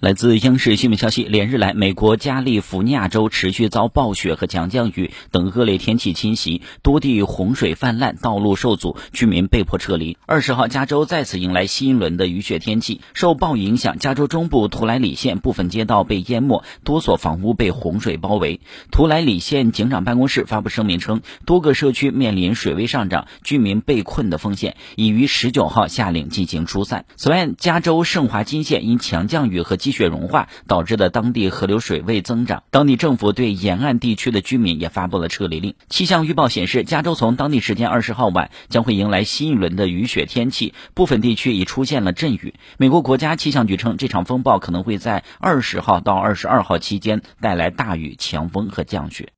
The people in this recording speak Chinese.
来自央视新闻消息，连日来，美国加利福尼亚州持续遭暴雪和强降雨等恶劣天气侵袭，多地洪水泛滥，道路受阻，居民被迫撤离。二十号，加州再次迎来新一轮的雨雪天气。受暴雨影响，加州中部图莱里县部分街道被淹没，多所房屋被洪水包围。图莱里县警长办公室发布声明称，多个社区面临水位上涨、居民被困的风险，已于十九号下令进行疏散。此外，加州圣华金县因强降雨和积雪融化导致的当地河流水位增长，当地政府对沿岸地区的居民也发布了撤离令。气象预报显示，加州从当地时间二十号晚将会迎来新一轮的雨雪天气，部分地区已出现了阵雨。美国国家气象局称，这场风暴可能会在二十号到二十二号期间带来大雨、强风和降雪。